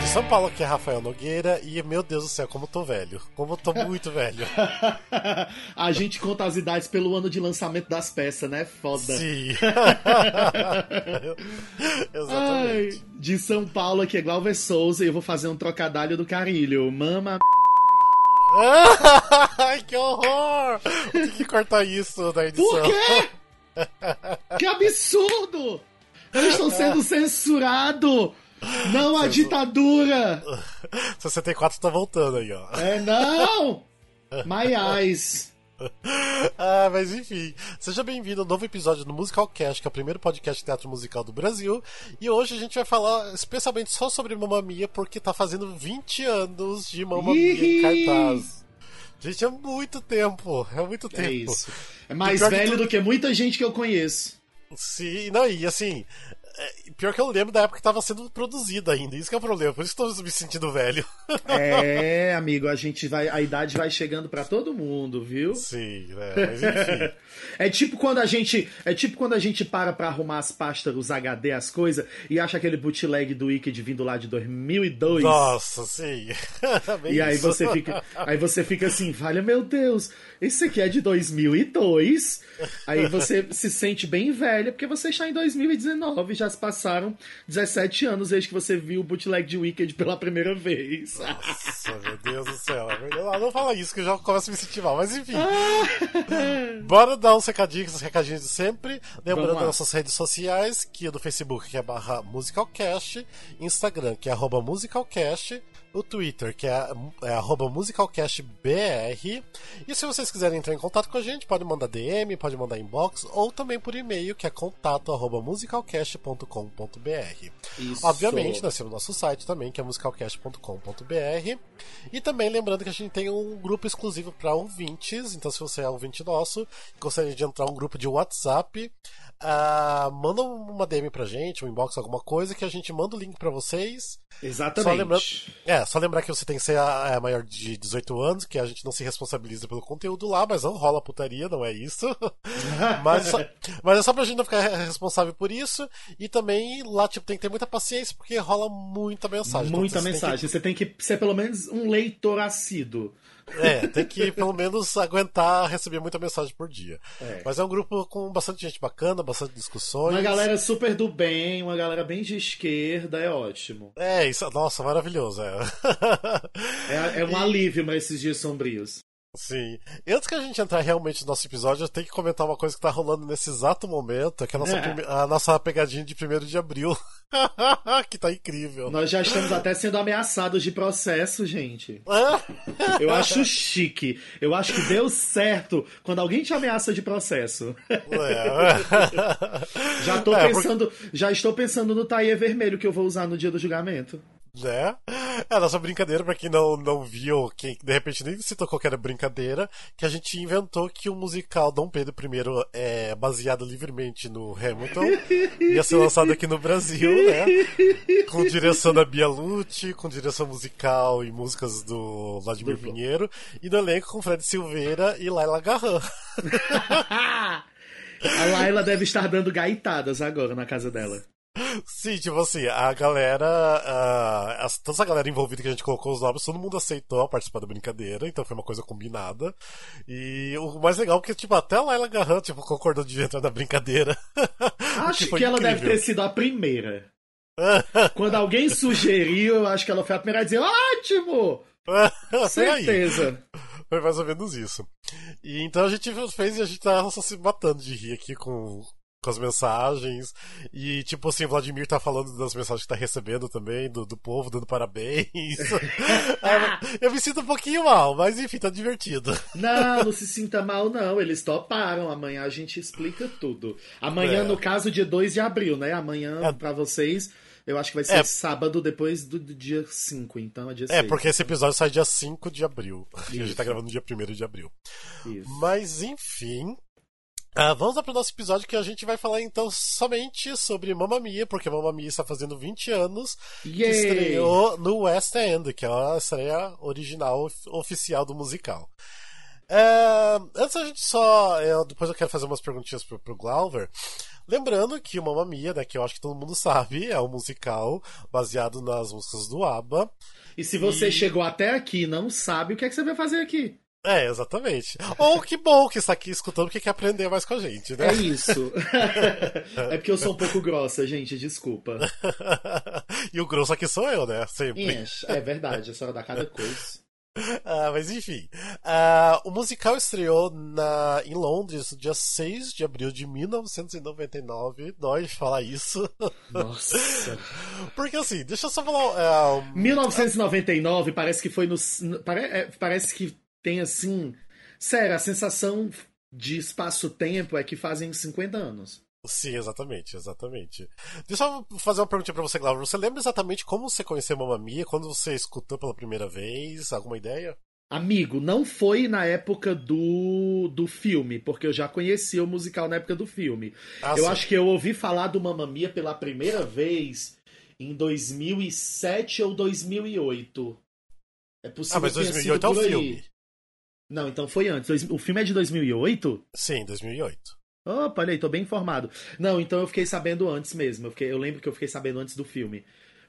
De São Paulo, aqui é Rafael Nogueira e, meu Deus do céu, como eu tô velho. Como eu tô muito velho. A gente conta as idades pelo ano de lançamento das peças, né? Foda. Sim. Ai, Exatamente. de São Paulo, aqui é Glauber Souza e eu vou fazer um trocadilho do carilho. Mama. Que horror! Tem que cortar isso da edição. Por quê? Que absurdo! Eu estou sendo censurado! Não a ditadura! 64 tá voltando aí, ó. É não! My eyes. Ah, mas enfim, seja bem-vindo ao novo episódio do Musical Cast, que é o primeiro podcast de teatro musical do Brasil. E hoje a gente vai falar especialmente só sobre Mamma Mia, porque tá fazendo 20 anos de Mamma Mia em cartaz. Gente, é muito tempo, é muito tempo. É isso. É mais pior que velho tudo- do que muita gente que eu conheço. Sim, não, e assim, é, pior que eu lembro da época que tava sendo produzida ainda, isso que é o problema, por isso que tô me sentindo velho. É, amigo, a gente vai. A idade vai chegando pra todo mundo, viu? Sim, né, mas enfim. É tipo quando a gente. É tipo quando a gente para pra arrumar as pastas, os HD, as coisas, e acha aquele bootleg do Wicked vindo lá de 2002. Nossa, sim. E aí isso. você fica, aí você fica assim, valha meu Deus, esse aqui é de 2002. Aí você se sente bem velha porque você está em 2019, já se passaram 17 anos desde que você viu o bootleg de Wicked pela primeira vez. Nossa, meu Deus do céu. Não, não fala isso que eu já começo a me sentir mal, mas enfim. Ah. Bora dar uns recadinhos, uns recadinhos de sempre. Lembrando nossas redes sociais, que é do Facebook, que é barra Musicalcast, Instagram, que é arroba Musicalcast, o Twitter, que é, é MusicalcastBR. E se vocês quiserem entrar em contato com a gente, pode mandar DM, pode mandar inbox, ou também por e-mail, que é contato musicalcast.com.br. Obviamente, nós temos nosso site também, que é musicalcast.com.br. E também lembrando que a gente tem um grupo exclusivo para ouvintes. Então, se você é ouvinte nosso e gostaria de entrar um grupo de WhatsApp, ah, manda uma DM pra gente, um inbox, alguma coisa, que a gente manda o link para vocês. Exatamente. Só lembrando, é, só lembrar que você tem que ser a, a maior de 18 anos, que a gente não se responsabiliza pelo conteúdo lá, mas não rola putaria, não é isso. mas, só- mas é só pra gente não ficar responsável por isso. E também lá, tipo, tem que ter muita paciência, porque rola muita mensagem. Então, Muita você tem mensagem. Você tem que ser pelo menos um leitor assíduo. que- é, tem que pelo menos aguentar receber muita mensagem por dia. É. Mas é um grupo com bastante gente bacana, bastante discussões. Uma galera super do bem, uma galera bem de esquerda, é ótimo. É, isso, nossa, maravilhoso. É. É, é um alívio para esses dias sombrios. Sim. Antes que a gente entrar realmente no nosso episódio, eu tenho que comentar uma coisa que tá rolando nesse exato momento, que é a nossa, É. prime- a nossa pegadinha de 1 de abril. que tá incrível. Nós já estamos até sendo ameaçados de processo, gente. Ah, Eu acho chique. Eu acho que deu certo quando alguém te ameaça de processo. é. Já tô É, porque- pensando, já estou pensando no taie vermelho que eu vou usar no dia do julgamento. Né? É a nossa brincadeira, pra quem não, não viu, quem de repente nem se tocou que era brincadeira, que a gente inventou que o musical Dom Pedro I é baseado livremente no Hamilton, ia ser lançado aqui no Brasil, né? Com direção da Bia Lucci, com direção musical e músicas do Vladimir Do- Pinheiro, e no elenco com Fred Silveira e Laila Garran. A Laila deve estar dando gaitadas agora na casa dela. Sim, tipo assim, a galera. ah, as- toda essa galera envolvida que a gente colocou os nomes, todo mundo aceitou participar da brincadeira, então foi uma coisa combinada. E o mais legal é que, tipo, até a Laila Garran, tipo, concordou de entrar na brincadeira. Acho que, foi ela deve ter sido a primeira. Quando alguém sugeriu, eu acho que ela foi a primeira a dizer: ótimo! Certeza. Foi mais ou menos isso. E então a gente fez e a gente tá só se matando de rir aqui com, com as mensagens. E tipo assim, o Vladimir tá falando das mensagens que tá recebendo também, do, do povo dando parabéns. Eu me sinto um pouquinho mal, mas enfim, tá divertido. Não, não se sinta mal, não. Eles toparam. Amanhã a gente explica tudo. Amanhã, É. no caso, dia 2 de abril, né? Amanhã, É. pra vocês, eu acho que vai ser É. sábado depois do, do dia 5, então é dia 6. É, porque esse episódio sai dia 5 de abril. E a gente Isso. tá gravando no dia 1 de abril. Isso. Mas enfim. Ah, vamos lá pro nosso episódio que a gente vai falar então somente sobre Mamma Mia, porque Mamma Mia está fazendo 20 anos que Yay! estreou no West End, que é a estreia original of- oficial do musical. Uh, antes a gente só. Eu, depois eu quero fazer umas perguntinhas pro, pro Glauber. Lembrando que o Mamma Mia, né, que eu acho que todo mundo sabe, é um musical baseado nas músicas do ABBA. E se você e... chegou até aqui e não sabe, o que é que você vai fazer aqui? É, exatamente. Ou que bom que está aqui escutando porque quer aprender mais com a gente, né? É isso. é porque eu sou um pouco grossa, gente, desculpa. e o grosso aqui sou eu, né? Sempre. É, é verdade, a senhora dá cada coisa. Uh, mas enfim, uh, o musical estreou na, em Londres no dia 6 de abril de 1999. Dói falar isso. Nossa. Porque assim, deixa eu só falar. Uh, 1999 parece que foi no. Pare, é, parece que tem assim. Sério, a sensação de espaço-tempo é que fazem 50 anos. Sim, exatamente, exatamente. Deixa eu fazer uma pergunta para você, Glauber. Você lembra exatamente como você conheceu Mamma Mia? Quando você escutou pela primeira vez? Alguma ideia? Amigo, não foi na época do, do filme, porque eu já conhecia o musical na época do filme. Ah, eu sim. acho que eu ouvi falar do Mamma Mia pela primeira vez em 2007 ou 2008. É possível ah, mas 2008 é o filme. Não, então foi antes. O filme é de 2008? Sim, 2008. Opa, olha aí, tô bem informado. Não, então eu fiquei sabendo antes mesmo. Eu, fiquei, eu lembro que eu fiquei sabendo antes do filme.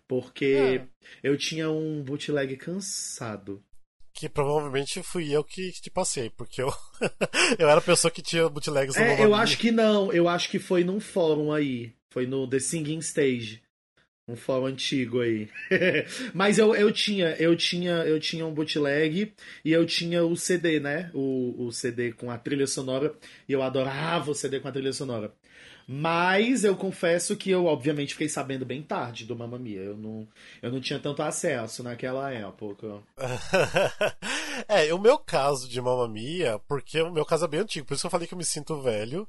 Porque é. eu tinha um bootleg cansado. Que provavelmente fui eu que te passei, porque eu, eu era a pessoa que tinha bootlegs no É, eu acho que não, eu acho que foi num fórum aí. Foi no The Singing Stage. Um fórum antigo aí. Mas eu, eu tinha, eu tinha, eu tinha um bootleg e eu tinha o CD, né? O, o CD com a trilha sonora. E eu adorava o CD com a trilha sonora. Mas eu confesso que eu, obviamente, fiquei sabendo bem tarde do Mamma Mia. Eu não, eu não tinha tanto acesso naquela época. é, o meu caso de Mamma Mia, porque o meu caso é bem antigo, por isso que eu falei que eu me sinto velho.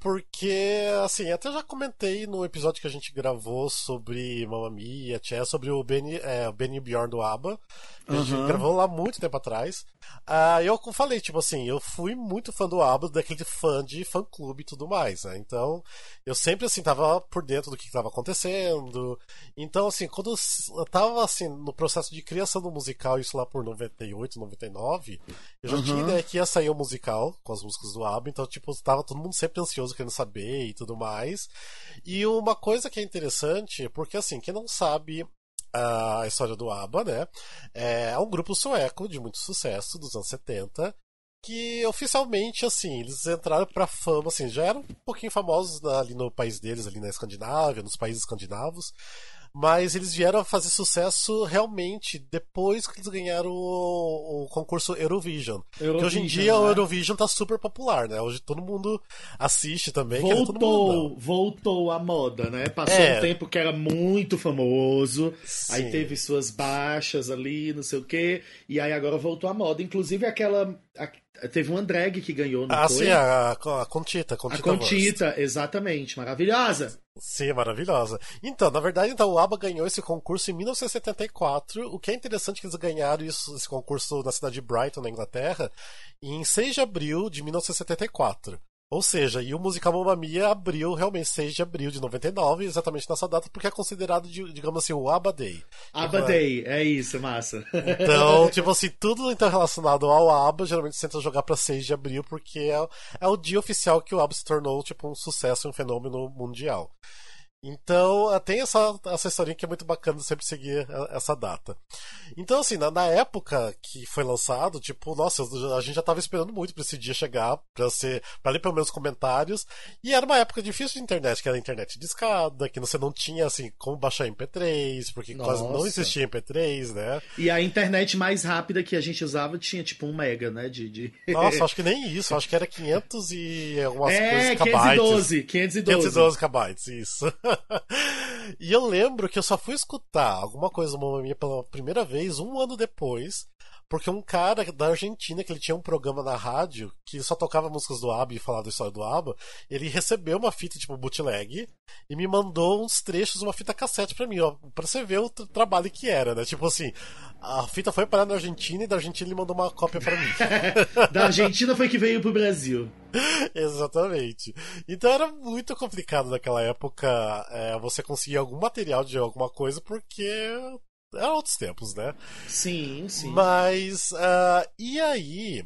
Porque, assim, até já comentei no episódio que a gente gravou sobre Mamma Mia, Tchê, sobre o Benny, é, Benny Bjorn do ABBA. A gente gravou lá muito tempo atrás. Uh, eu falei, tipo assim, eu fui muito fã do ABBA, daquele fã de fã-clube e tudo mais, né? Então, eu sempre, assim, tava por dentro do que estava acontecendo. Então, assim, quando eu tava, assim, no processo de criação do musical, isso lá por 98, 99, eu já uhum. tinha ideia que ia sair o um musical com as músicas do ABBA, então, tipo, tava todo mundo sempre ansioso querendo saber e tudo mais. E uma coisa que é interessante, porque, assim, quem não sabe, a história do ABBA, né? É um grupo sueco de muito sucesso dos anos 70 que oficialmente assim eles entraram para fama assim já eram um pouquinho famosos ali no país deles ali na Escandinávia nos países escandinavos mas eles vieram a fazer sucesso realmente depois que eles ganharam o, o concurso Eurovision. Eurovision que hoje em dia né? o Eurovision tá super popular, né? Hoje todo mundo assiste também. Voltou, voltou a moda, né? Passou é. um tempo que era muito famoso, Sim. aí teve suas baixas ali, não sei o quê, e aí agora voltou a moda. Inclusive aquela Teve uma drag que ganhou, não ah, foi? sim, a, a Contita. Contita a Contita, exatamente. Maravilhosa. Sim, maravilhosa. Então, na verdade, então, o ABBA ganhou esse concurso em 1974. O que é interessante é que eles ganharam isso, esse concurso na cidade de Brighton, na Inglaterra, em 6 de abril de 1974. Ou seja, e o musical Mamma Mia abriu realmente 6 de abril de 99, exatamente nessa data, porque é considerado, digamos assim, o ABBA Day. ABBA Day, é isso, massa. Então, tipo assim, tudo então relacionado ao ABBA, geralmente você tenta jogar pra 6 de abril, porque é, é o dia oficial que o ABBA se tornou, tipo, um sucesso, um fenômeno mundial. Então, eh, tem essa, essa historinha que é muito bacana sempre seguir essa data. Então, assim, na, na, época que foi lançado, tipo, nossa, a gente já tava esperando muito pra esse dia chegar, pra ser, pra ler pelo menos comentários, e era uma época difícil de internet, que era internet de escada, que você não tinha, assim, como baixar MP3, porque nossa. quase não existia MP3, né? E a internet mais rápida que a gente usava tinha, tipo, um mega, né, de... de... Nossa, acho que nem isso, acho que era 500 e algumas é, coisas, 512, 512. 512 kbytes, isso. e eu lembro que eu só fui escutar alguma coisa do Mamma Mia pela primeira vez um ano depois, porque um cara da Argentina, que ele tinha um programa na rádio, que só tocava músicas do ABBA e falava da história do ABBA, ele recebeu uma fita tipo bootleg e me mandou uns trechos, uma fita cassete para mim, ó, pra você ver o trabalho que era, né? Tipo assim, a fita foi parar na Argentina e da Argentina ele mandou uma cópia para mim. da Argentina foi que veio pro Brasil. Exatamente. Então era muito complicado naquela época é, você conseguir algum material de alguma coisa, porque eram outros tempos, né? Sim, sim. Mas, uh, e aí,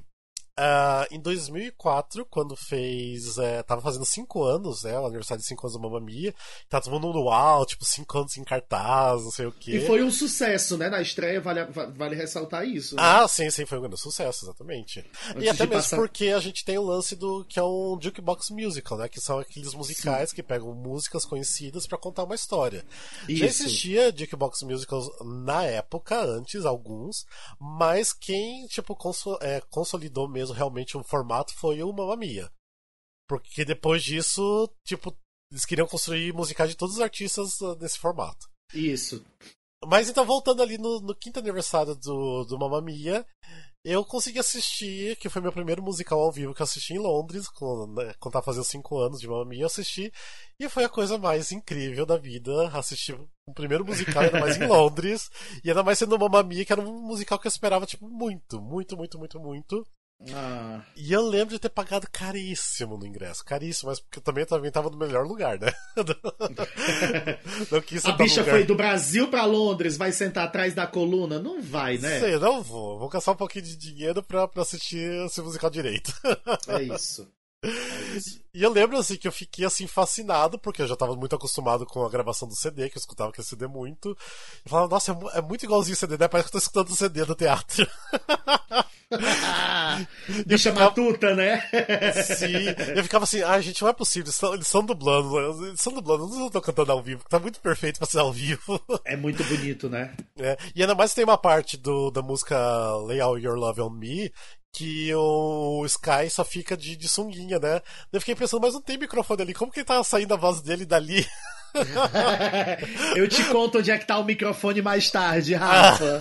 Uh, em 2004, quando fez. É, tava fazendo 5 anos, né? O aniversário de 5 anos da Mamma Mia. Tá todo mundo no uau, tipo, 5 anos em cartaz, não sei o quê. E foi um sucesso, né? Na estreia, vale, vale ressaltar isso. Né? Ah, sim, sim, foi um grande sucesso, exatamente. Antes e até mesmo passar... porque a gente tem o lance do que é um jukebox musical, né? Que são aqueles musicais sim. que pegam músicas conhecidas para contar uma história. Isso. Já existia jukebox musicals na época, antes, alguns, mas quem, tipo, é, consolidou mesmo realmente o formato foi o Mamma Mia. Porque depois disso, tipo, eles queriam construir musicais de todos os artistas nesse formato. Isso. Mas então, voltando ali no, no quinto aniversário do, do Mamma Mia, eu consegui assistir, que foi meu primeiro musical ao vivo que eu assisti em Londres, quando, né, quando tava fazendo 5 anos de Mamma Mia, eu assisti, e foi a coisa mais incrível da vida, assistir o primeiro musical, ainda mais em Londres, e ainda mais sendo Mamma Mia, que era um musical que eu esperava, tipo, muito, muito, muito, muito, muito. Ah. E eu lembro de ter pagado caríssimo no ingresso. Caríssimo, mas porque eu também, também tava no melhor lugar, né? não quis A bicha lugar... foi do Brasil para Londres, vai sentar atrás da coluna? Não vai, né? Sei, não vou. Vou gastar um pouquinho de dinheiro pra, pra assistir esse musical direito. é isso. E eu lembro assim que eu fiquei assim fascinado, porque eu já estava muito acostumado com a gravação do CD, que eu escutava aquele CD muito. Eu falava, nossa, é, é muito igualzinho o CD, né? Parece que eu tô escutando o CD do teatro. Bicha ficava... matuta, né? Sim. Eu ficava assim, ah, gente, não é possível, eles são, eles são dublando, eles são dublando, não estão cantando ao vivo, tá muito perfeito pra ser ao vivo. É muito bonito, né? É. E ainda mais tem uma parte do, da música Lay All Your Love on Me, que o Sky só fica de, de sunguinha, né? Eu fiquei pensando, mas não tem microfone ali, como que tá saindo a voz dele dali? Eu te conto onde é que tá o microfone mais tarde, Rafa.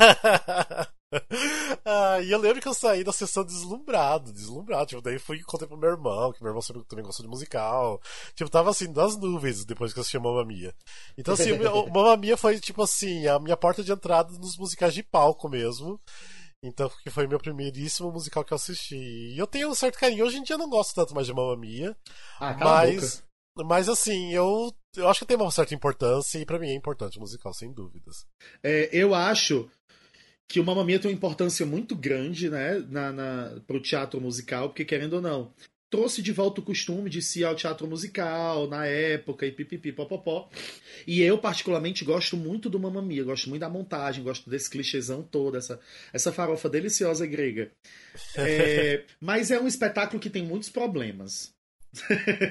ah, e eu lembro que eu saí da sessão deslumbrado, deslumbrado. Tipo, daí fui e contei pro meu irmão, que meu irmão também gostou de musical. Tipo, tava assim, das nuvens depois que eu assisti Mamma Mia. Então, assim, o Mamma Mia foi, tipo assim, a minha porta de entrada nos musicais de palco mesmo. Então, que foi meu primeiríssimo musical que eu assisti. E eu tenho um certo carinho. Hoje em dia eu não gosto tanto mais de Mamma Mia. Ah, mas, mas assim, eu, eu acho que tem uma certa importância e para mim é importante o musical, sem dúvidas. É, eu acho que o Mamma Mia tem uma importância muito grande, né, na, na, pro teatro musical, porque querendo ou não, trouxe de volta o costume de se ir ao teatro musical na época e pipipi popopó. E eu, particularmente, gosto muito do Mamma Mia, gosto muito da montagem, gosto desse clichêzão todo, essa, essa farofa deliciosa grega. É, mas é um espetáculo que tem muitos problemas.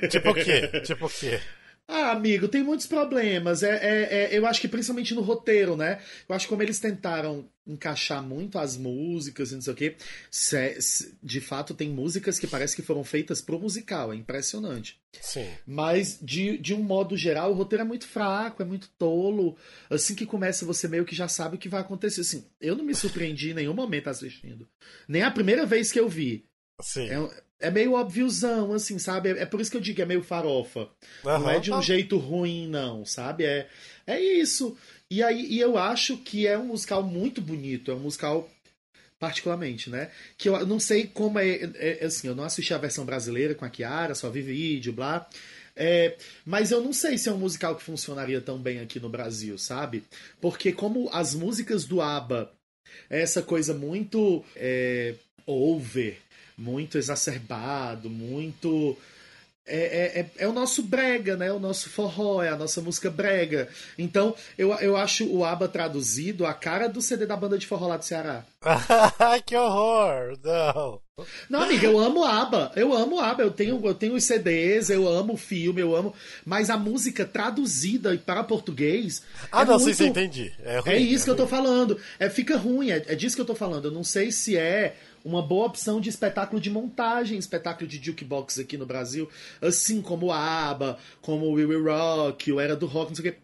Tipo o quê? Tipo o quê? Ah, amigo, tem muitos problemas. É, é, é, eu acho que principalmente no roteiro, né? Eu acho que como eles tentaram encaixar muito as músicas e não sei o quê, se, se, de fato tem músicas que parece que foram feitas pro musical, é impressionante. Sim. Mas, de, de um modo geral, o roteiro é muito fraco, é muito tolo. Assim que começa, você meio que já sabe o que vai acontecer. Assim, eu não me surpreendi em nenhum momento assistindo. Nem a primeira vez que eu vi. Sim. É, é meio óbviozão, assim, sabe? É, é, por isso que eu digo que é meio farofa. Uhum, não é de um tá. jeito ruim, não, sabe? É, é isso. E aí e eu acho que é um musical muito bonito, é um musical particularmente, né? Que eu não sei como é, é, é assim, eu não assisti a versão brasileira com a Kiara, só vi vídeo, blá. É, mas eu não sei se é um musical que funcionaria tão bem aqui no Brasil, sabe? Porque como as músicas do ABBA, é essa coisa muito é, over, muito exacerbado, muito. É, é, é, é, o nosso brega, né? O nosso forró, é a nossa música brega. Então, eu, eu acho o ABBA traduzido a cara do CD da banda de forró lá do Ceará. que horror! Não! Não, amiga, eu amo ABBA. Eu amo ABBA. Eu tenho, eu tenho os CDs, eu amo o filme, eu amo. Mas a música traduzida para português. Ah, é não, muito... sim, entendi. É, ruim, é isso é que ruim. eu tô falando. É, fica ruim, é, é disso que eu tô falando. Eu não sei se é uma boa opção de espetáculo de montagem, espetáculo de jukebox aqui no Brasil, assim como o ABBA, como o We Will Rock, o Era do Rock, não sei o quê.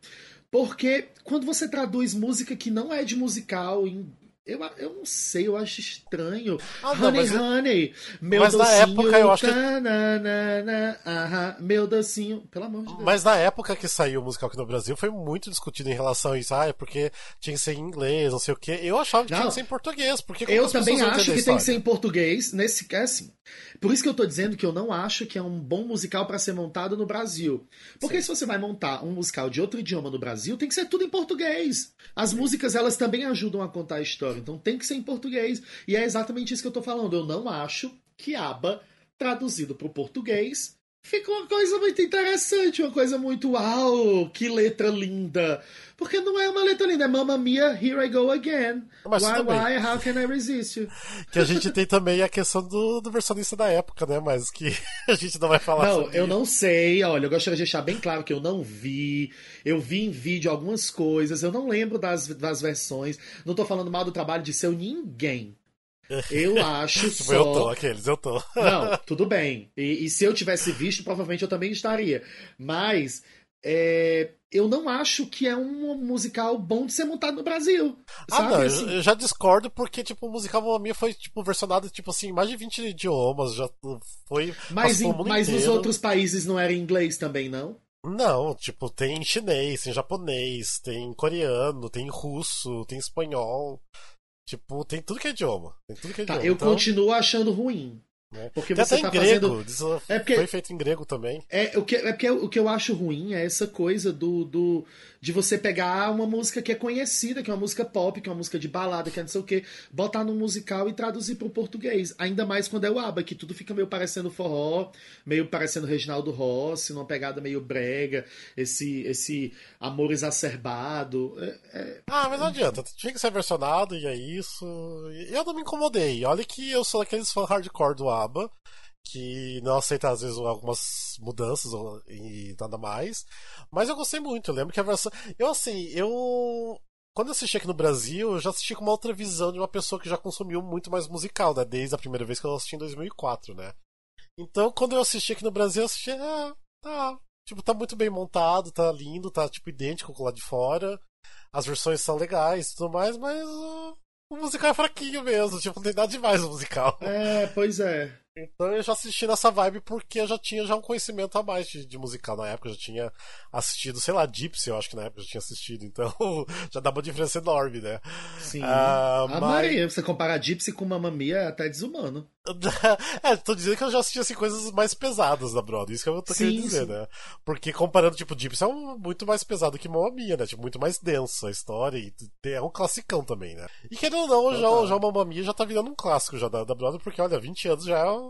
Porque quando você traduz música que não é de musical em eu, eu não sei, eu acho estranho. Ah, não, honey, honey, meu mas docinho. Na época eu acho que... meu docinho. Pelo amor de Deus. Mas na época que saiu o musical aqui no Brasil, foi muito discutido em relação a isso. Ah, é porque tinha que ser em inglês, não sei o quê. Eu achava que não, tinha que ser em português. Porque eu também acho que tem que ser em português. Nesse é assim. Por isso que eu tô dizendo que eu não acho que é um bom musical para ser montado no Brasil. Porque Sim. se você vai montar um musical de outro idioma no Brasil, tem que ser tudo em português. As Sim. músicas, elas também ajudam a contar a história. Então tem que ser em português. E é exatamente isso que eu tô falando. Eu não acho que ABBA, traduzido para o português, ficou uma coisa muito interessante, uma coisa muito uau, que letra linda. Porque não é uma letra linda, é Mamma Mia, Here I Go Again. Mas why, bem. why, how can I resist you? Que a gente tem também a questão do, do versionista da época, né? Mas que a gente não vai falar Não, eu não sei. Olha, eu gostaria de deixar bem claro que eu não vi. Eu vi em vídeo algumas coisas. Eu não lembro das, das versões. Não tô falando mal do trabalho de seu ninguém. Eu acho Tipo, só. eu tô, aqueles, eu tô. Não, tudo bem. E, e se eu tivesse visto, provavelmente eu também estaria. Mas é, eu não acho que é um musical bom de ser montado no Brasil. Ah, sabe? não, eu, Assim, eu já discordo porque, tipo, o musical Mamma foi, tipo, versionado, tipo assim, em mais de 20 idiomas, já foi... mas em- mas nos outros países não era em inglês também, não? Não, tipo, tem chinês, tem japonês, tem coreano, tem russo, tem espanhol. Tipo, tem tudo que é idioma. Tem tudo que é Tá, idioma. eu então, continuo achando ruim. Né? Porque Tem você até tá em grego. fazendo. isso É porque- Foi feito em grego também. É, o que, é porque o que eu acho ruim é essa coisa do, do de você pegar uma música que é conhecida, que é uma música pop, que é uma música de balada, que é não sei o que, botar num musical e traduzir pro português. Ainda mais quando é o ABBA, que tudo fica meio parecendo forró, meio parecendo Reginaldo Rossi, numa pegada meio brega, esse, esse amor exacerbado. É- é- Ah, mas não adianta. Tinha que ser versionado e é isso. Eu não me incomodei. Olha que eu sou daqueles fãs hardcore do ABBA. Que não aceita às vezes algumas mudanças e nada mais. Mas eu gostei muito. Eu lembro que a versão. Eu assim, eu. Quando eu assisti aqui no Brasil, eu já assisti com uma outra visão de uma pessoa que já consumiu muito mais musical, né? Desde a primeira vez que eu assisti em 2004, né? Então, quando eu assisti aqui no Brasil, eu assisti, ah, tá. Tipo, tá muito bem montado, tá lindo, tá tipo idêntico com o lá de fora. As versões são legais e tudo mais, mas ah, o musical é fraquinho mesmo, tipo, não tem nada demais no musical. é, pois é. Então eu já assisti nessa vibe porque eu já tinha já um conhecimento a mais de, de musical. Na época eu já tinha assistido, sei lá, Gypsy, eu acho que na época eu já tinha assistido, então já dá uma diferença enorme, né? Sim. Ah, a mas- Maria, você comparar Gypsy com Mamma Mia é até desumano. é, tô dizendo que eu já assisti assim, coisas mais pesadas da Broadway, isso que eu tô Sim, querendo dizer, sim. né? Porque comparando, tipo, Gypsy é um, muito mais pesado que Mamma Mia, né? Tipo, muito mais densa a história e é um classicão também, né? E querendo ou não, já, Total. já o Mamma Mia já tá virando um clássico já da, da Broadway, porque olha, 20 anos já é, um-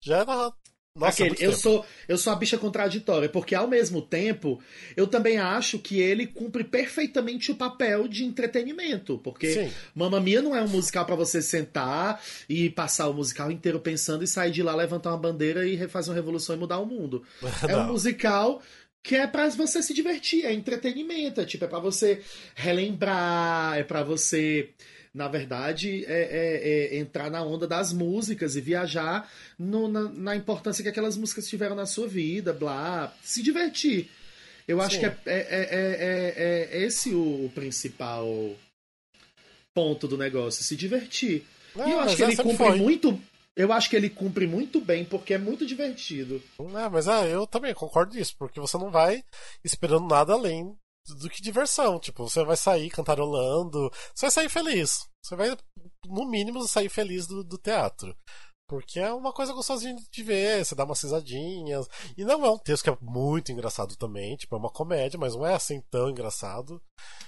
já era... Nossa, é Aquele, muito eu tempo. sou eu sou a bicha contraditória, porque ao mesmo tempo eu também acho que ele cumpre perfeitamente o papel de entretenimento, porque Sim. Mamma Mia não é um musical pra você sentar e passar o musical inteiro pensando e sair de lá levantar uma bandeira e fazer uma revolução e mudar o mundo. É um musical que é pra você se divertir, é entretenimento, é tipo é para você relembrar, é pra você na verdade, é, é- é entrar na onda das músicas e viajar no- na, na importância que aquelas músicas tiveram na sua vida, blá, se divertir. Eu acho Sim. que é, é- é- é- é- é esse o, o principal ponto do negócio, se divertir. Não, e eu acho que é, ele cumpre foi. muito. Eu acho que ele cumpre muito bem, porque é muito divertido. É, mas ah, eu também concordo nisso, porque você não vai esperando nada além do que diversão. Tipo, você vai sair cantarolando, você vai sair feliz. Você vai, no mínimo, sair feliz do, do teatro. Porque é uma coisa gostosinha de ver, você dá umas risadinhas. E não é um texto que é muito engraçado também, tipo, é uma comédia, mas não é assim tão engraçado.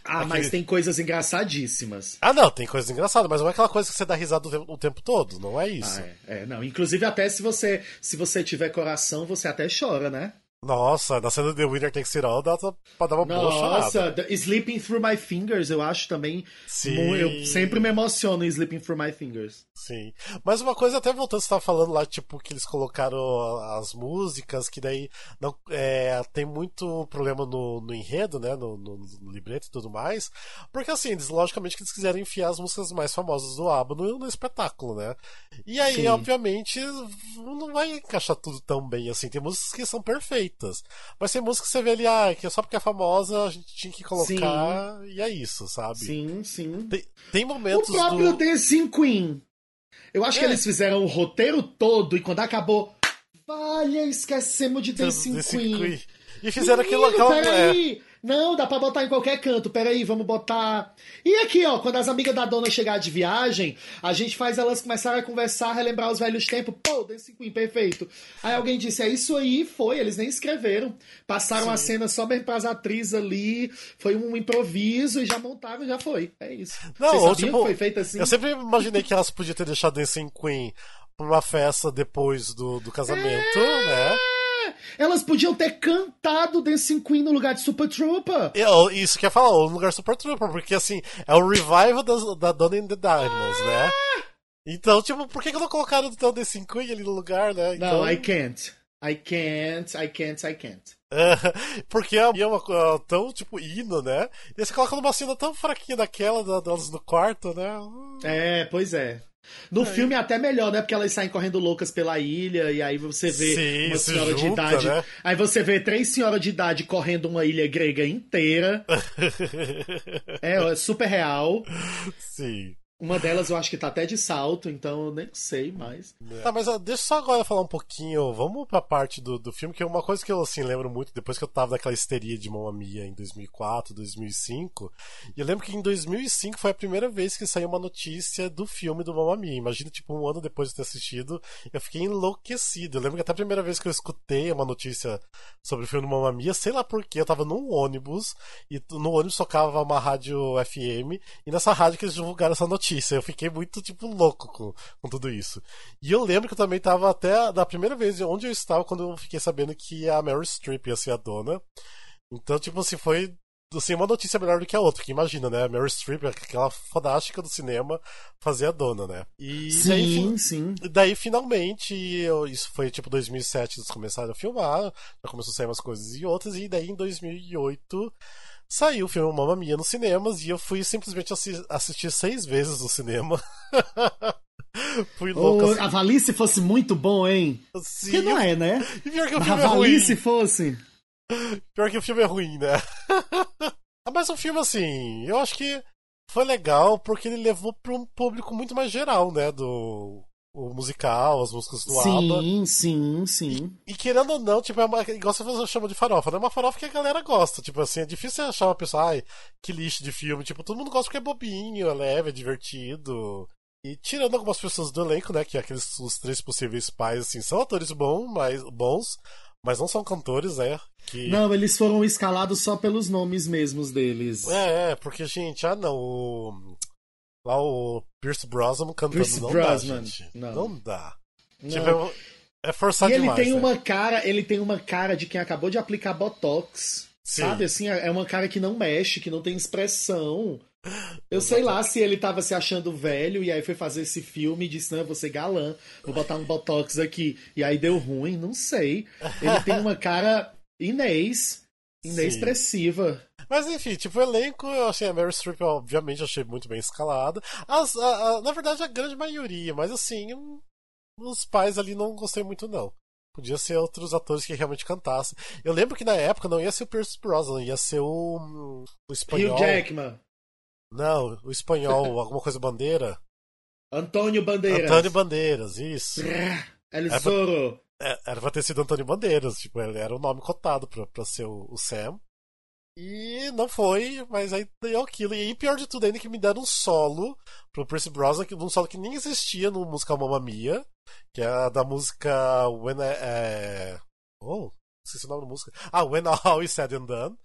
Ah, Aquele- mas tem coisas engraçadíssimas. Ah, não, tem coisas engraçadas, mas não é aquela coisa que você dá risada o tempo, todo, não é isso. Ah, é, é, não. Inclusive, até se você se você tiver coração, você até chora, né? Nossa, na cena do The Winner Takes It All dá pra dar uma boa. Nossa, The Sleeping Through My Fingers, eu acho também. Sim. Eu sempre me emociono em Sleeping Through My Fingers. Sim. Mas uma coisa, até voltando, você tava falando lá, tipo, que eles colocaram as músicas, que daí não, é, tem muito problema no, no enredo, né? No, no- no libreto e tudo mais. Porque assim, eles, logicamente que eles quiseram enfiar as músicas mais famosas do ABBA no, no espetáculo, né? E aí, Sim. obviamente, não vai encaixar tudo tão bem assim. Tem músicas que são perfeitas. Mas tem músicas que você vê ali, ah, que só porque é famosa a gente tinha que colocar, e é isso, sabe? Sim, sim. Tem, tem O momentos próprio do. Queen. Eu acho que É. eles fizeram o roteiro todo e quando acabou. Valha, esquecemos de desse Queen. Queen. E fizeram aquilo. Menino, Aquela, é, peraí! Não, dá pra botar em qualquer canto. Peraí, vamos botar. E aqui, ó, quando as amigas da dona chegar de viagem, a gente faz elas começarem a conversar, relembrar os velhos tempos. Pô, Dance Queen, perfeito. Aí alguém disse: é isso aí, foi. Eles nem escreveram. Passaram a cena só mesmo pras atrizes ali. Foi um improviso e já montaram e já foi. É isso. Não, ou tipo, foi feito assim? Eu sempre imaginei que elas podiam ter deixado em Queen pra uma festa depois do, do casamento, é... né? Elas podiam ter cantado Dancing Queen no lugar de Super Trooper. Eu, isso que eu ia falar, no lugar de Super Trooper, porque assim, é o revival da, da Donna in the Diamonds, né? Então, tipo, por que, que não colocaram então Dancing Queen ali no lugar, né? Então... Não, I can't. I can't, I can't, I can't. porque é uma tão, tipo, hino, né? E você coloca numa cena tão fraquinha daquela, delas no quarto, né? É, pois é. No é. filme é até melhor, né? Porque elas saem correndo loucas pela ilha e aí você vê Sim, uma senhora junta, de idade. Né? Aí você vê três senhoras de idade correndo uma ilha grega inteira. é, é super real. Sim. Uma delas eu acho que tá até de salto, então eu nem sei mais. É. Tá, mas ó, deixa só agora falar um pouquinho. Vamos pra parte do, do filme, que é uma coisa que eu assim, lembro muito depois que eu tava naquela histeria de Mamma Mia em 2004, 2005. E eu lembro que em 2005 foi a primeira vez que saiu uma notícia do filme do Mamma Mia. Imagina, tipo, um ano depois de ter assistido, eu fiquei enlouquecido. Eu lembro que até a primeira vez que eu escutei uma notícia sobre o filme do Mamma Mia, sei lá porquê, eu tava num ônibus e no ônibus tocava uma rádio FM e nessa rádio que eles divulgaram essa notícia notícia. Eu fiquei muito, tipo, louco com, com tudo isso. E eu lembro que eu também tava até da primeira vez onde eu estava quando eu fiquei sabendo que a Mary Streep ia ser a dona. Então, tipo assim, foi assim, uma notícia melhor do que a outra, porque imagina, né? A Mary Streep, aquela fodástica do cinema, fazer a dona, né? E sim, daí, sim. Daí, finalmente, eu, isso foi tipo 2007, eles começaram a filmar, já começou a sair umas coisas e outras, e daí em 2008 Saiu o filme Mamma Mia nos cinemas e eu fui simplesmente assi assistir seis vezes no cinema. fui louco. Oh, a Valice fosse muito bom, hein? Sim. Que não é, né? E pior que o filme a é ruim. Valice fosse. Pior que o filme é ruim, né? Mas o filme, assim, eu acho que foi legal porque ele levou para um público muito mais geral, né? Do o musical, as músicas do sim, ABBA. Sim, sim, sim. E, e, querendo ou não, tipo, é uma, igual você chama de farofa, né? É uma farofa que a galera gosta. Tipo assim, é difícil achar uma pessoa, ai, que lixo de filme. Tipo, todo mundo gosta porque é bobinho, é leve, é divertido. E tirando algumas pessoas do elenco, né? Que é aqueles os três possíveis pais, assim, são atores bons, mas, bons, mas não são cantores, né? Que... Não, eles foram escalados só pelos nomes mesmos deles. É, é, porque, gente, ah não, o Lá o Pierce Brosnan cantando Pierce não Brosnan. dá, gente. Não. Não dá. Não. Tipo, é forçado e ele demais, tem né? uma cara, ele tem uma cara de quem acabou de aplicar botox. Sim. Sabe assim, é uma cara que não mexe, que não tem expressão. Eu sei lá se ele tava se achando velho e aí foi fazer esse filme e disse: Não, eu vou ser galã, vou botar um botox aqui. E aí deu ruim, não sei. Ele tem uma cara inês, inexpressiva. Mas enfim, tipo, o elenco, eu achei a Mary Streep, obviamente, achei muito bem escalada. As, a, a, na verdade, a grande maioria, mas assim, um, os pais ali não gostei muito, não. Podia ser outros atores que realmente cantassem. Eu lembro que na época não ia ser o Pierce Brosnan, ia ser o. o espanhol. Hugh Jackman. Não, o espanhol, alguma coisa bandeira. Antônio Bandeiras. Antônio Bandeiras, isso. El Zorro. Era, era pra ter sido Antônio Bandeiras, tipo, ele era o nome cotado pra, pra ser o, o Sam. E não foi, mas aí deu aquilo. E aí, pior de tudo, ainda que me deram um solo pro Percy Brosnan, um solo que nem existia no musical Mamma Mia, que é da música When I, é... Oh, esqueci o nome da música. Ah, When All Is Said and Done.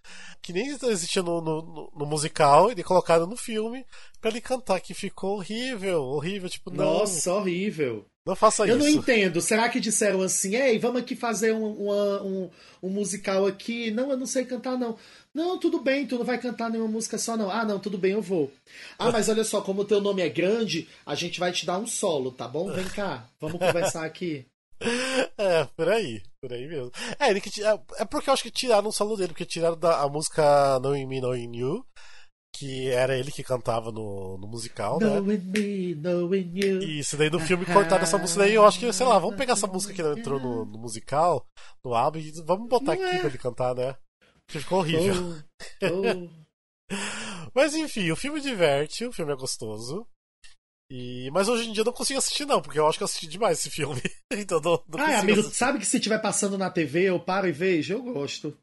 Que nem existia no, no, no musical, e colocaram no filme pra ele cantar, que ficou horrível, horrível, tipo, não. Nossa, horrível. Não faça eu isso. Eu não entendo. Será que disseram assim, ei, vamos aqui fazer um, uma, um, um musical aqui? Não, eu não sei cantar, não. Não, tudo bem, tu não vai cantar nenhuma música só, não. Ah, não, tudo bem, eu vou. Ah, mas olha só, como o teu nome é grande, a gente vai te dar um solo, tá bom? Vem cá, vamos conversar aqui. É, por aí, por aí mesmo. É, ele que, é, é porque eu acho que tiraram o solo dele, porque tiraram da, a música No In Me, No In You, que era ele que cantava no, no musical, né? In me, no in you. E isso daí no filme cortaram essa música daí, eu acho que, sei lá, vamos pegar essa música que não entrou no, no musical, no álbum, e vamos botar aqui pra ele cantar, né? Ficou horrível. Oh, oh. Mas enfim, o filme diverte, o filme é gostoso. E... Mas hoje em dia eu não consigo assistir, não, porque eu acho que eu assisti demais esse filme. então não, não ah, amigo, assistir. sabe que se estiver passando na TV, eu paro e vejo? Eu gosto.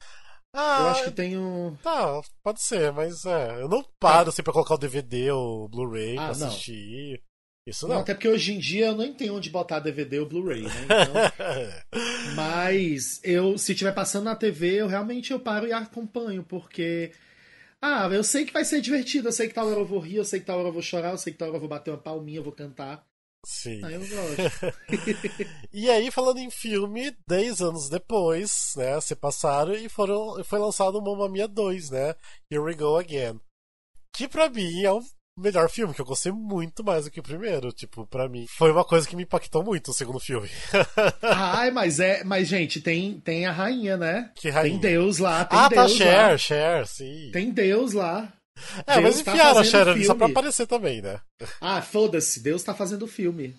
Ah, eu acho que tem um. Tá, pode ser, mas é. Eu não paro assim pra colocar o DVD ou o Blu-ray Ah, pra não. assistir. Isso Não, não. até porque hoje em dia eu nem tenho onde botar DVD ou Blu-ray, né? Então, mas eu, se estiver passando na TV, eu realmente eu paro e acompanho, porque. Ah, eu sei que vai ser divertido, eu sei que tal hora eu vou rir, eu sei que tal hora eu vou chorar, eu sei que tal hora eu vou bater uma palminha, eu vou cantar. Sim. Ah, eu gosto. e aí, falando em filme, 10 anos depois, né, se passaram e foram, foi lançado o Mamma Mia 2, né? Here We Go Again. Que pra mim é o melhor filme, que eu gostei muito mais do que o primeiro. Tipo, pra mim, foi uma coisa que me impactou muito o segundo filme. Ai, mas é. Mas, gente, tem, tem a rainha, né? Que rainha? Tem Deus lá, tem ah, Deus tá, Cher, lá. Cher, sim. Tem Deus lá. É, Deus mas tá enfiaram a fazendo Cher ali só pra filme. aparecer também, né? Ah, foda-se, Deus tá fazendo filme.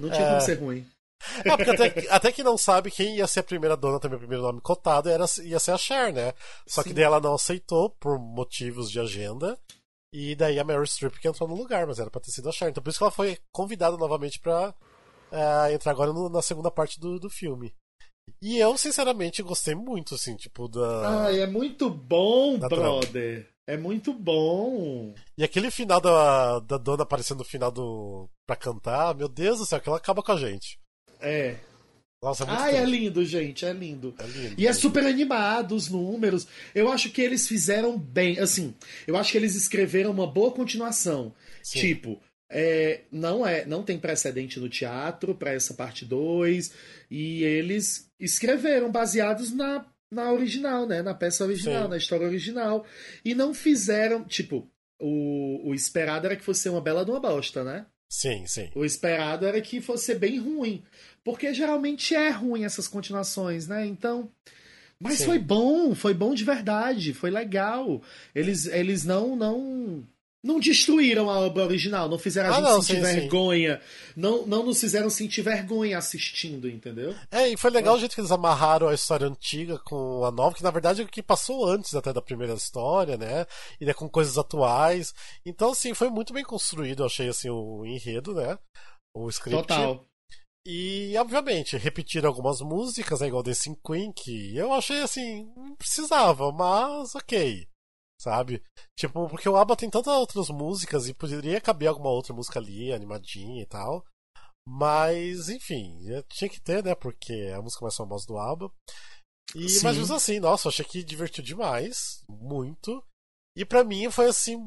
Não tinha É. como ser ruim. É, porque até, que- até que não sabe quem ia ser a primeira dona, também o primeiro nome cotado, era, ia ser a Cher, né? Só que Sim. daí ela não aceitou por motivos de agenda. E daí a Meryl Streep que entrou no lugar, mas era pra ter sido a Cher. Então por isso que ela foi convidada novamente pra é, entrar agora no- na segunda parte do, do filme. E eu, sinceramente, gostei muito, assim, tipo, da. Ai, é muito bom, Da trama. É muito bom. E aquele final da, da dona aparecendo no final do. pra cantar, meu Deus do céu, aquilo acaba com a gente. É. Nossa, é muito Ai, é triste. lindo, gente, é lindo. É lindo. E é super animado os números. Eu acho que eles fizeram bem. Assim, eu acho que eles escreveram uma boa continuação. Sim. Tipo, é, não é, não tem precedente no teatro para essa parte 2 e eles escreveram baseados na, na original, né, na peça original, Sim. na história original e não fizeram, tipo, o, o esperado era que fosse uma bela de uma bosta, né? Sim, sim. O esperado era que fosse bem ruim. Porque geralmente é ruim essas continuações, né? Então. Mas Sim. foi bom, foi bom de verdade, foi legal. Eles, eles não, não. Não destruíram a obra original, não fizeram a Ah, gente não, sentir sim, sim. vergonha. Não, não nos fizeram sentir vergonha assistindo, entendeu? É, e foi legal o jeito que eles amarraram a história antiga com a nova, que na verdade é o que passou antes até da primeira história, né? E né, com coisas atuais. Então, assim, foi muito bem construído, eu achei assim, o enredo, né? O script. Total. E, obviamente, repetiram algumas músicas, né, igual Dancing Queen, que eu achei assim, não precisava, mas ok. Sabe? Tipo, porque o ABBA tem tantas outras músicas e poderia caber alguma outra música ali, animadinha e tal. Mas, enfim, tinha que ter, né? Porque é a música mais famosa do ABBA. E, Sim. mas mesmo assim, nossa, achei que divertiu demais. Muito. E pra mim foi assim.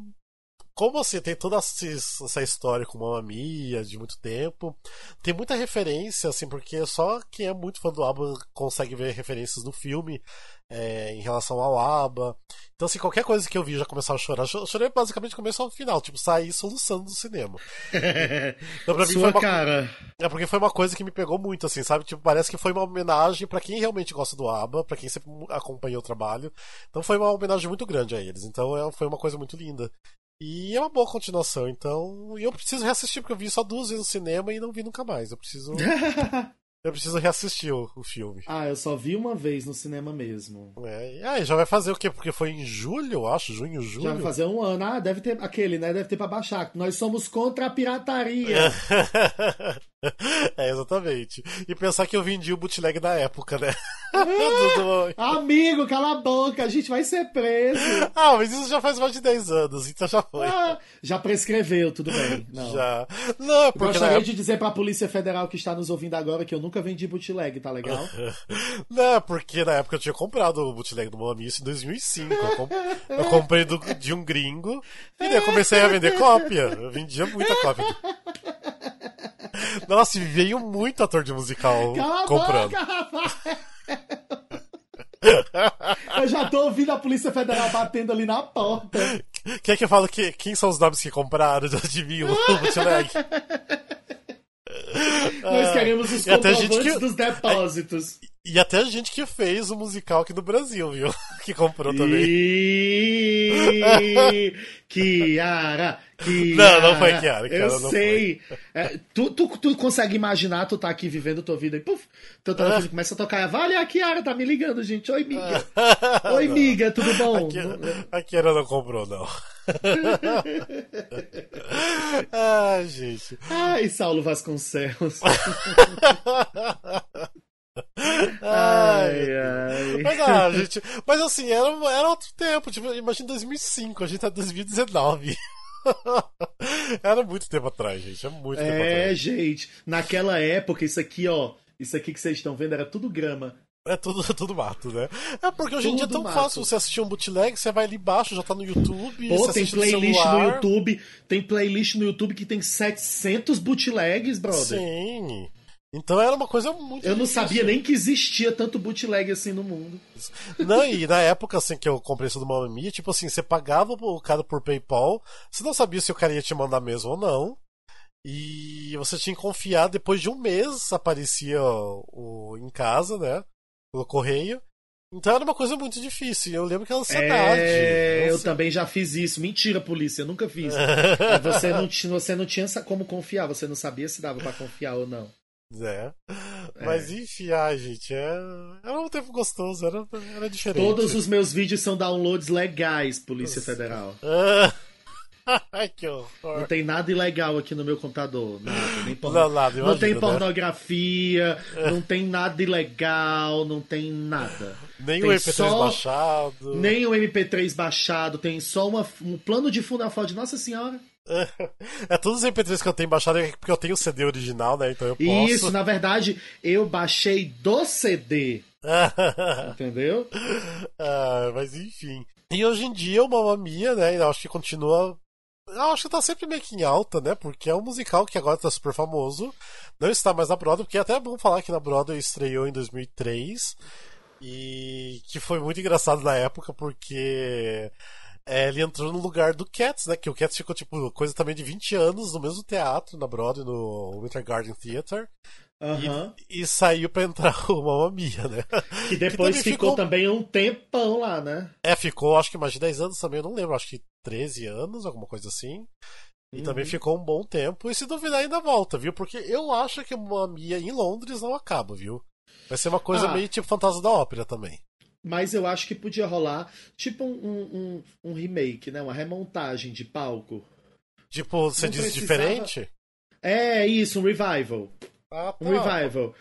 Como assim, tem toda essa história com Mamma Mia de muito tempo. Tem muita referência, assim, porque só quem é muito fã do ABBA consegue ver referências no filme é, em relação ao ABBA. Então, assim, qualquer coisa que eu vi já começava a chorar. Eu chorei basicamente do começo ao final, tipo, saí soluçando do cinema. Então, pra mim foi Sua uma, cara. é porque foi uma coisa que me pegou muito, assim, sabe? Tipo, parece que foi uma homenagem pra quem realmente gosta do ABBA, pra quem sempre acompanhou o trabalho. Então foi uma homenagem muito grande a eles. Então é- foi uma coisa muito linda. E é uma boa continuação, então. E eu preciso reassistir, porque eu vi só duas vezes no cinema e não vi nunca mais. Eu preciso. eu preciso reassistir o, o filme. ah, eu só vi uma vez no cinema mesmo. É, e aí, já vai fazer o quê? Porque foi em julho, eu acho, junho, julho. Já vai fazer um ano. Ah, deve ter aquele, né? Deve ter pra baixar. Nós somos contra a pirataria. é, exatamente. E pensar que eu vendi o bootleg na época, né? Do- Amigo, cala a boca, a gente vai ser preso. Ah, mas isso já faz mais de 10 anos, então já foi. Ah, já prescreveu, tudo bem. Não. Já. Não, Eu porque na Gostaria época... de dizer pra Polícia Federal que está nos ouvindo agora que eu nunca vendi bootleg, tá legal? Não, porque na época eu tinha comprado o bootleg do isso em 2005. Eu, com- eu comprei do- de um gringo e daí eu comecei a vender cópia. Eu vendia muita cópia. Nossa, e veio muito ator de musical Cala comprando. boca! Eu já tô ouvindo a Polícia Federal batendo ali na porta. Quer que eu falo que, quem são os nomes que compraram? Já adivinham o bootleg? Nós queremos os gente comprovantes que- dos depósitos. E até gente que fez o musical aqui no Brasil, viu? Que comprou também. E... Kiara, Kiara. Não, não foi Kiara, Eu Kiara não sei. É, tu, tu, tu consegue imaginar, tu tá aqui vivendo tua vida e puf, teu telefone começa a tocar. Vale, a Kiara tá me ligando, gente. Oi, miga. Oi, Não. miga, tudo bom? Aqui, aqui ela não comprou, não. Ai, gente. Ai, Saulo Vasconcelos. Ai, Ai. Mas, ah, gente, mas assim, era, era outro tempo. Tipo, imagina 2005, a gente tá em 2019. era muito tempo atrás, gente. É muito tempo É, atrás. gente. Naquela época, isso aqui, ó. Isso aqui que vocês estão vendo era tudo grama. É tudo, tudo mato, né? É porque hoje em dia é tão Tudo fácil mato. você assistir um bootleg, você vai ali embaixo, já tá no YouTube. Pô, você tem playlist no celular. YouTube. Tem playlist no YouTube que tem 700 bootlegs, brother. Sim. Então era uma coisa muito Eu não difícil. sabia nem que existia tanto bootleg assim no mundo. Não, e na época assim que eu comprei isso do Mamma Mia, tipo assim, você pagava o cara por PayPal, você não sabia se o cara ia te mandar mesmo ou não. E você tinha que confiar, depois de um mês aparecia o, em casa, né? Pelo correio. Então era uma coisa muito difícil. Eu lembro que era ansiedade. É, eu também já fiz isso. Mentira, polícia, eu nunca fiz. Você não, tinha- você não tinha como confiar, você não sabia se dava pra confiar ou não. É. Mas enfim, ai, gente, é... era um tempo gostoso, era, era diferente. Todos os meus vídeos são downloads legais, Polícia Federal. Ai, que Não horror. tem nada ilegal aqui no meu computador. Nada, nem porno- Não, nada, não tem né? pornografia, não tem nada ilegal, não tem nada. Nem Tem o MP3 só- baixado. Nem o MP3 baixado, tem só uma- um plano de fundo na foto de Nossa Senhora. É todos os MP3 que eu tenho baixado é porque eu tenho o CD original, né? Então eu posso. Isso, na verdade, eu baixei do CD, entendeu? Ah, mas enfim. E hoje em dia o Mamma Mia, né? Eu acho que continua. Eu acho que tá sempre meio que em alta, né? Porque é um musical que agora tá super famoso. Não está mais na Broadway, porque é até bom falar que na Broadway estreou em 2003. E que foi muito engraçado na época, porque é, ele entrou no lugar do Cats, né? Que o Cats ficou, tipo, coisa também de 20 anos no mesmo teatro, na Broadway, no Winter Garden Theater. Aham. E, e saiu pra entrar o Mamma Mia, né? Que depois também ficou, ficou- também um tempão lá, né? É, ficou acho que mais de 10 anos também, eu não lembro, acho que 13 anos, alguma coisa assim. E Uhum. também ficou um bom tempo. E se duvidar, ainda volta, viu? Porque eu acho que uma Mia em Londres não acaba, viu? Vai ser uma coisa Ah. meio tipo Fantasma da Ópera também. Mas eu acho que podia rolar tipo um, um, um- remake, né? Uma remontagem de palco. Tipo, você Não diz precisava- diferente? É isso, um revival. Ah, Um revival.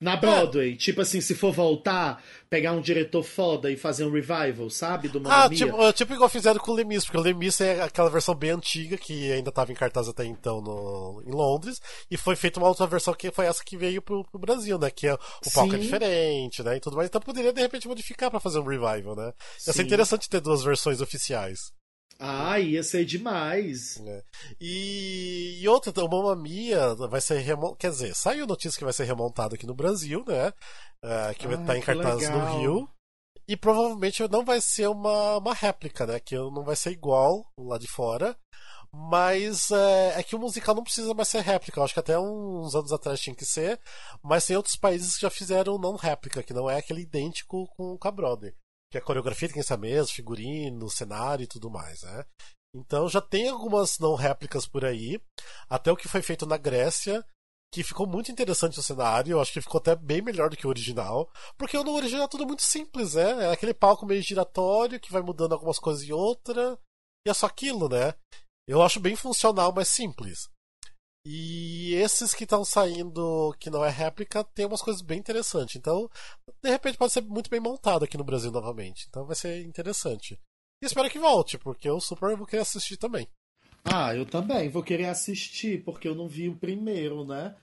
Na Broadway, tipo assim, se for voltar, pegar um diretor foda e fazer um revival, sabe? Do Mamma Ah, tipo, é, tipo igual fizeram com o Lemis, porque o Lemis é aquela versão bem antiga que ainda estava em cartaz até então no, em Londres, e foi feita uma outra versão que foi essa que veio pro, pro Brasil, né? Que é, o palco é Sim. diferente, né? E tudo mais. Então poderia de repente modificar pra fazer um revival, né? Ia ser Sim. interessante ter duas versões oficiais. Ah, ia ser demais. né? E, e outra, o Mamma Mia vai ser remontado. Quer dizer, saiu notícia que vai ser remontado aqui no Brasil, né? Ah, que vai estar em que cartaz legal. no Rio. E provavelmente não vai ser uma, uma réplica, né? Que não vai ser igual lá de fora. Mas é, é que o musical não precisa mais ser réplica. Eu acho que até uns anos atrás tinha que ser. Mas tem outros países que já fizeram não réplica, que não é aquele idêntico com, com a Que a coreografia tem que ser a mesma, figurino, cenário e tudo mais, né? Então já tem algumas não réplicas por aí. Até o que foi feito na Grécia, que ficou muito interessante o cenário. Eu acho que ficou até bem melhor do que o original. Porque no original é tudo muito simples, né? É aquele palco meio giratório que vai mudando algumas coisas em outra. E é só aquilo, né? Eu acho bem funcional, mas simples. E esses que estão saindo que não é réplica tem umas coisas bem interessantes. Então, de repente pode ser muito bem montado aqui no Brasil novamente. Então vai ser interessante. E espero que volte, porque eu super vou querer assistir também. Ah, eu também vou querer assistir, porque eu não vi o primeiro, né?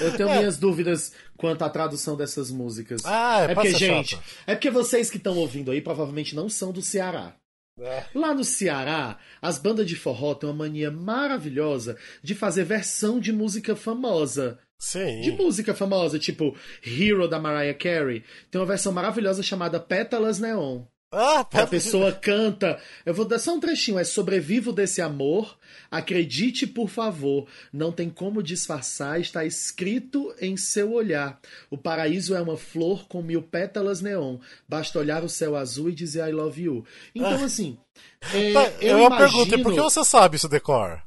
Eu tenho É. minhas dúvidas quanto à tradução dessas músicas. Ah, é, é porque, gente, chato. é porque vocês que estão ouvindo aí provavelmente não são do Ceará. É. Lá no Ceará, as bandas de forró têm uma mania maravilhosa de fazer versão de música famosa. Sim. De música famosa, tipo Hero da Mariah Carey. Tem uma versão maravilhosa chamada Pétalas Neon. Ah, A pera... pessoa canta. Eu vou dar só um trechinho. É sobrevivo desse amor. Acredite, por favor. Não tem como disfarçar. Está escrito em seu olhar. O paraíso é uma flor com mil pétalas neon. Basta olhar o céu azul e dizer I love you. Então, assim. é, Tá, eu eu imagino... pergunto, por que você sabe isso decor?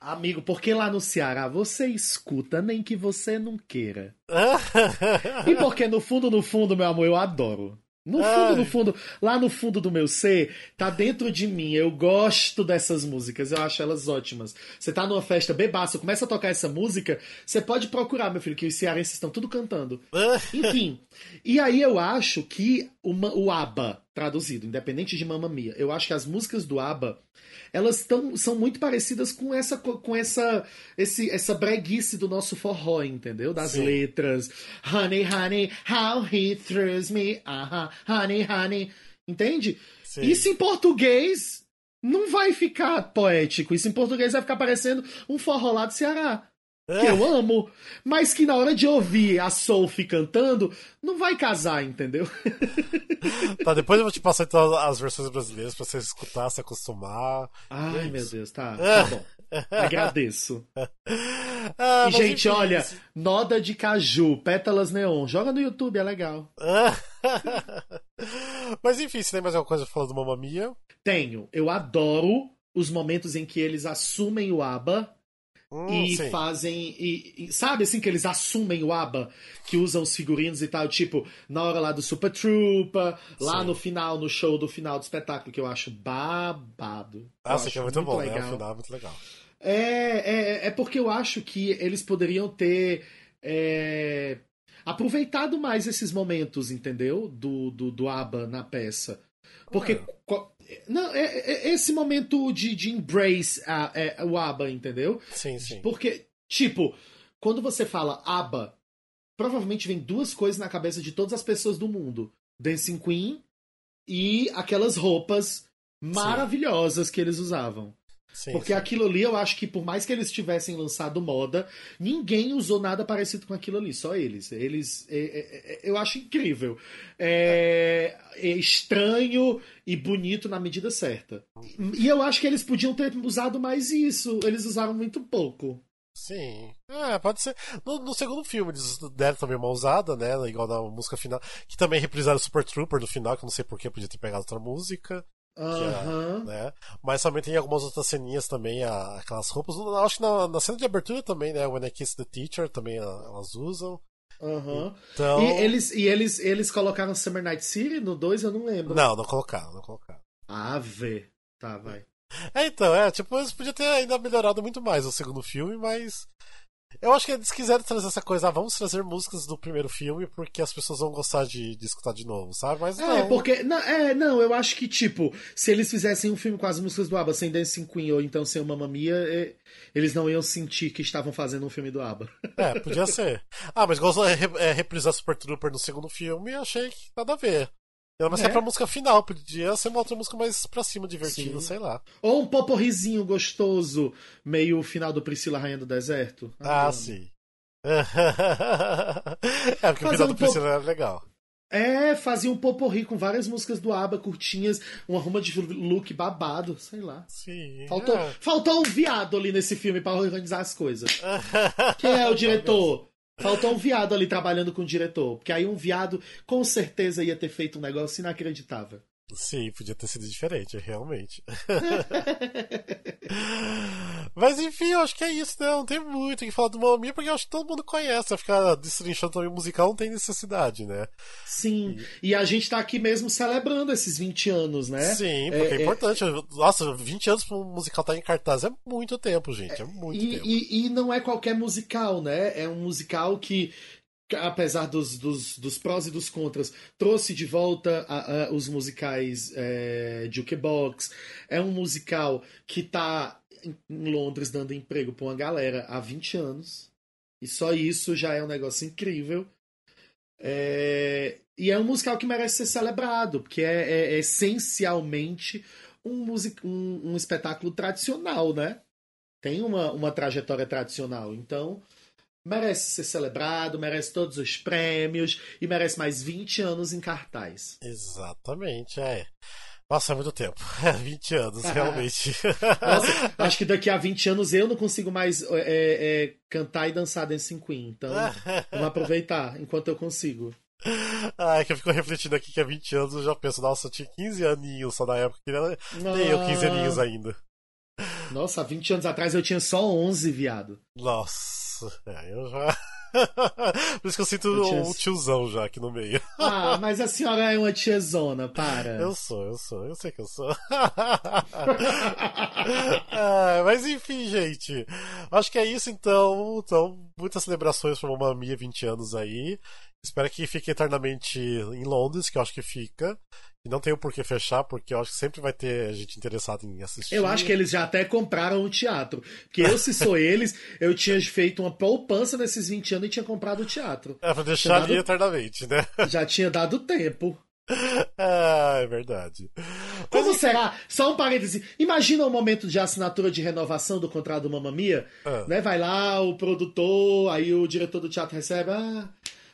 Amigo, porque lá no Ceará você escuta nem que você não queira. E porque no fundo, no fundo, meu amor, eu adoro. No fundo, Ai. no fundo, lá no fundo do meu ser, tá dentro de mim. Eu gosto dessas músicas, eu acho elas ótimas. Você tá numa festa bebaça, começa a tocar essa música, você pode procurar, meu filho, que os cearenses estão tudo cantando. Enfim, e aí eu acho que o, ma- o ABBA traduzido, independente de Mamma Mia. Eu acho que as músicas do ABBA, elas tão, são muito parecidas com essa com essa esse, essa breguice do nosso forró, entendeu? Das Sim. letras. Honey, honey, how he throws me. Uh -huh. Honey, honey. Entende? Sim. Isso em português não vai ficar poético. Isso em português vai ficar parecendo um forró lá do Ceará que eu amo, mas que na hora de ouvir a Sophie cantando, não vai casar, entendeu? Tá, depois eu vou te passar então as versões brasileiras pra você escutar, se acostumar. Ai, é meu Deus, tá, tá bom. Agradeço. Ah, e, gente, olha, isso... Noda de Caju, Pétalas Neon. Joga no YouTube, é legal. mas enfim, você tem mais alguma coisa falando do Mamma Mia? Tenho. Eu adoro os momentos em que eles assumem o ABBA Hum, e sim. fazem. E, e, sabe assim que eles assumem o ABBA, que usam os figurinos e tal, tipo, na hora lá do Super Trooper, lá sim. no final, no show do final do espetáculo, que eu acho babado. Sim, que é muito, muito bom, legal. né? O final é muito legal. É, é, é porque eu acho que eles poderiam ter. É, aproveitado mais esses momentos, entendeu? Do, do, do ABBA na peça. Porque ah. Não, é, é, é, esse momento de, de embrace a, é, o ABBA, entendeu? Sim, sim. Porque, tipo, quando você fala ABBA, provavelmente vem duas coisas na cabeça de todas as pessoas do mundo: Dancing Queen e aquelas roupas maravilhosas sim. que eles usavam. Sim, Porque sim. aquilo ali, eu acho que por mais que eles tivessem lançado moda, ninguém usou nada parecido com aquilo ali, só eles. Eles. É, é, é, eu acho incrível. É, é, estranho e bonito na medida certa. E eu acho que eles podiam ter usado mais isso. Eles usaram muito pouco. Sim. É, pode ser. No, no, segundo filme eles deram também uma usada, né? Igual na música final. Que também reprisaram Super Trooper no final, que eu não sei porquê, podia ter pegado outra música. Uhum. né? Mas também tem algumas outras ceninhas também, aquelas roupas. Acho que na, na cena de abertura também, né? When I Kiss the Teacher também elas usam. Uhum. Então... E, eles, e eles, eles colocaram Summer Night City no 2, eu não lembro. Não, não colocaram, não colocaram. Ah, vê. Tá, vai. É, então, é, tipo, eles podiam ter ainda melhorado muito mais o segundo filme, mas eu acho que eles quiseram trazer essa coisa, ah, vamos trazer músicas do primeiro filme porque as pessoas vão gostar de, de escutar de novo, sabe? Mas é, não. É, porque. Não, é, não, eu acho que, tipo, se eles fizessem um filme com as músicas do ABBA sem Dancing Queen ou então sem o Mamma Mia, é, eles não iam sentir que estavam fazendo um filme do ABBA. É, podia ser. Ah, mas gostou de é, reprisar Super Trooper no segundo filme, achei que nada a ver. Ela ser é. pra música final, podia ser uma outra música mais pra cima, divertida, Sim. sei lá. Ou um poporrizinho gostoso, meio final do Priscila Rainha do Deserto. Ah, ah sim. é, porque Fazendo o final do Priscila era legal. É, fazia um poporri com várias músicas do ABBA curtinhas, uma ruma de look babado, sei lá. Sim. Faltou, é. faltou um viado ali nesse filme para organizar as coisas. Quem é o diretor? Faltou um viado ali trabalhando com o diretor. Porque aí um viado com certeza ia ter feito um negócio inacreditável. Sim, podia ter sido diferente, realmente. Mas enfim, eu acho que é isso, né? Não tem muito o que falar do Mamma porque eu acho que todo mundo conhece. Ficar destrinchando também musical não tem necessidade, né? Sim, e... e, a gente tá aqui mesmo celebrando esses 20 anos, né? Sim, porque é, é, é importante. É... Nossa, 20 anos um musical estar tá em cartaz é muito tempo, gente. É muito e, tempo. E, e não é qualquer musical, né? É um musical que apesar dos, dos, dos, prós e dos contras, trouxe de volta a, a, os musicais é, Jukebox. É um musical que está em Londres dando emprego para uma galera há 20 anos. E só isso já é um negócio incrível. É... E é um musical que merece ser celebrado, porque é, é, é essencialmente um, music... um, um espetáculo tradicional, né? Tem uma, uma trajetória tradicional. Então, merece ser celebrado, merece todos os prêmios e merece mais 20 anos em cartaz. Exatamente, é. Nossa, é muito tempo. 20 anos, realmente. Nossa, acho que daqui a 20 anos eu não consigo mais é, é, cantar e dançar Dancing Queen. Então, vamos aproveitar enquanto eu consigo. Ah, é que eu fico refletindo aqui que há 20 anos eu já penso, nossa, eu tinha 15 aninhos só na época, nem eu 15 aninhos ainda. Nossa, há 20 anos atrás eu tinha só 11, viado. Nossa, é, eu já. Por isso que eu sinto eu tinha... um tiozão já aqui no meio. Ah, mas a senhora é uma tiazona, para. Eu sou, eu sou, eu sei que eu sou. ah, mas enfim, gente. Acho que é isso então. Então, muitas celebrações para Mamma Mia 20 anos aí. Espero que fique eternamente em Londres, que eu acho que fica. E não tem o porquê fechar, porque eu acho que sempre vai ter gente interessada em assistir. Eu acho que eles já até compraram o teatro. Porque eu, se sou eles, eu tinha feito uma poupança nesses 20 anos e tinha comprado o teatro. É, pra deixar dado... ali eternamente, né? Já tinha dado tempo. Ah, é verdade. Como Mas, será? Só um parêntese. Imagina o um momento de assinatura de renovação do contrato do Mamma Mia. Ah. Né? Vai lá, o produtor, aí o diretor do teatro recebe. Ah,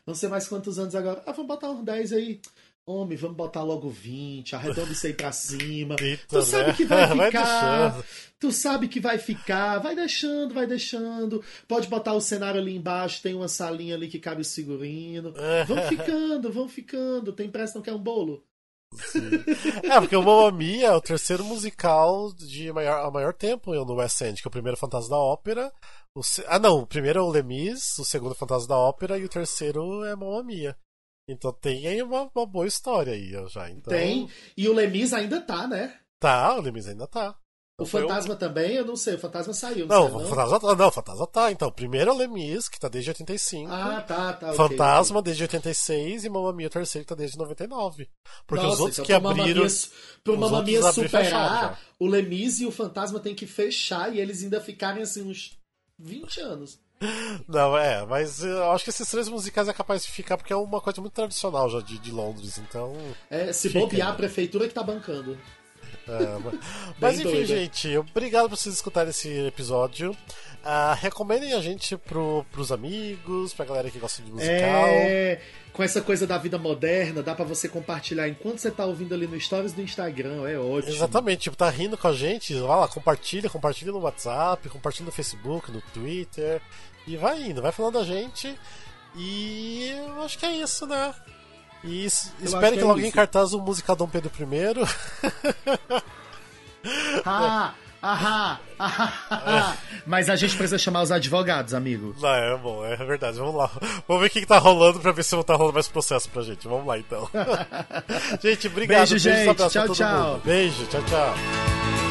não sei mais quantos anos agora. Ah, vamos botar uns 10 aí. Homem, vamos botar logo 20, arredonda isso aí pra cima. Eita, tu sabe né? que vai ficar. vai tu sabe que vai ficar. Vai deixando, vai deixando. Pode botar o cenário ali embaixo, tem uma salinha ali que cabe o figurino. vão ficando, vão ficando. Tem pressa, não quer um bolo? É, porque o Mamma Mia é o terceiro musical de maior, a maior tempo no West End, que é o primeiro Fantasma da Ópera. O, ah, não, o primeiro é o Lemis, o segundo Fantasma da Ópera e o terceiro é Mamma Mia. Então tem aí uma, uma boa história aí já. Então... Tem. E o Lemis ainda tá, né? Tá, o Lemis ainda tá. O Fantasma eu... também, eu não sei, o Fantasma saiu. Não, não, o Fantasma, tá, não, o Fantasma tá. Então, primeiro é o Lemis, que tá desde 85. Ah, tá, tá. Fantasma okay, desde 86 e Mamma Mia o terceiro que tá desde 99. Porque Nossa, os outros então, que abriram. pro Mamma Mia superar, o Lemis e o Fantasma tem que fechar e eles ainda ficarem assim uns 20 anos. Não, é, mas eu acho que esses três musicais é capaz de ficar porque é uma coisa muito tradicional já de, de Londres, então. É, se bobear, a prefeitura que tá bancando. É, mas, enfim, doido. gente, obrigado por vocês escutarem esse episódio. Uh, recomendem a gente pro, pros amigos, pra galera que gosta de musical. É, com essa coisa da vida moderna, dá para você compartilhar enquanto você tá ouvindo ali no Stories do Instagram, é ótimo. Exatamente, tipo, tá rindo com a gente, vai lá, compartilha, compartilha no WhatsApp, compartilha no Facebook, no Twitter, e vai indo, vai falando a gente. E eu acho que é isso, né? E espere que, que é logo em cartaz o musical Dom Pedro I. ah, ahá, ahá, Mas a gente precisa chamar os advogados, amigo. Não, é bom, é verdade. Vamos lá. Vamos ver o que, que tá rolando pra ver se não tá rolando mais processo pra gente. Vamos lá então. gente, obrigado. Beijo, gente. Beijo, tchau, tchau. Mundo. Beijo, tchau, tchau.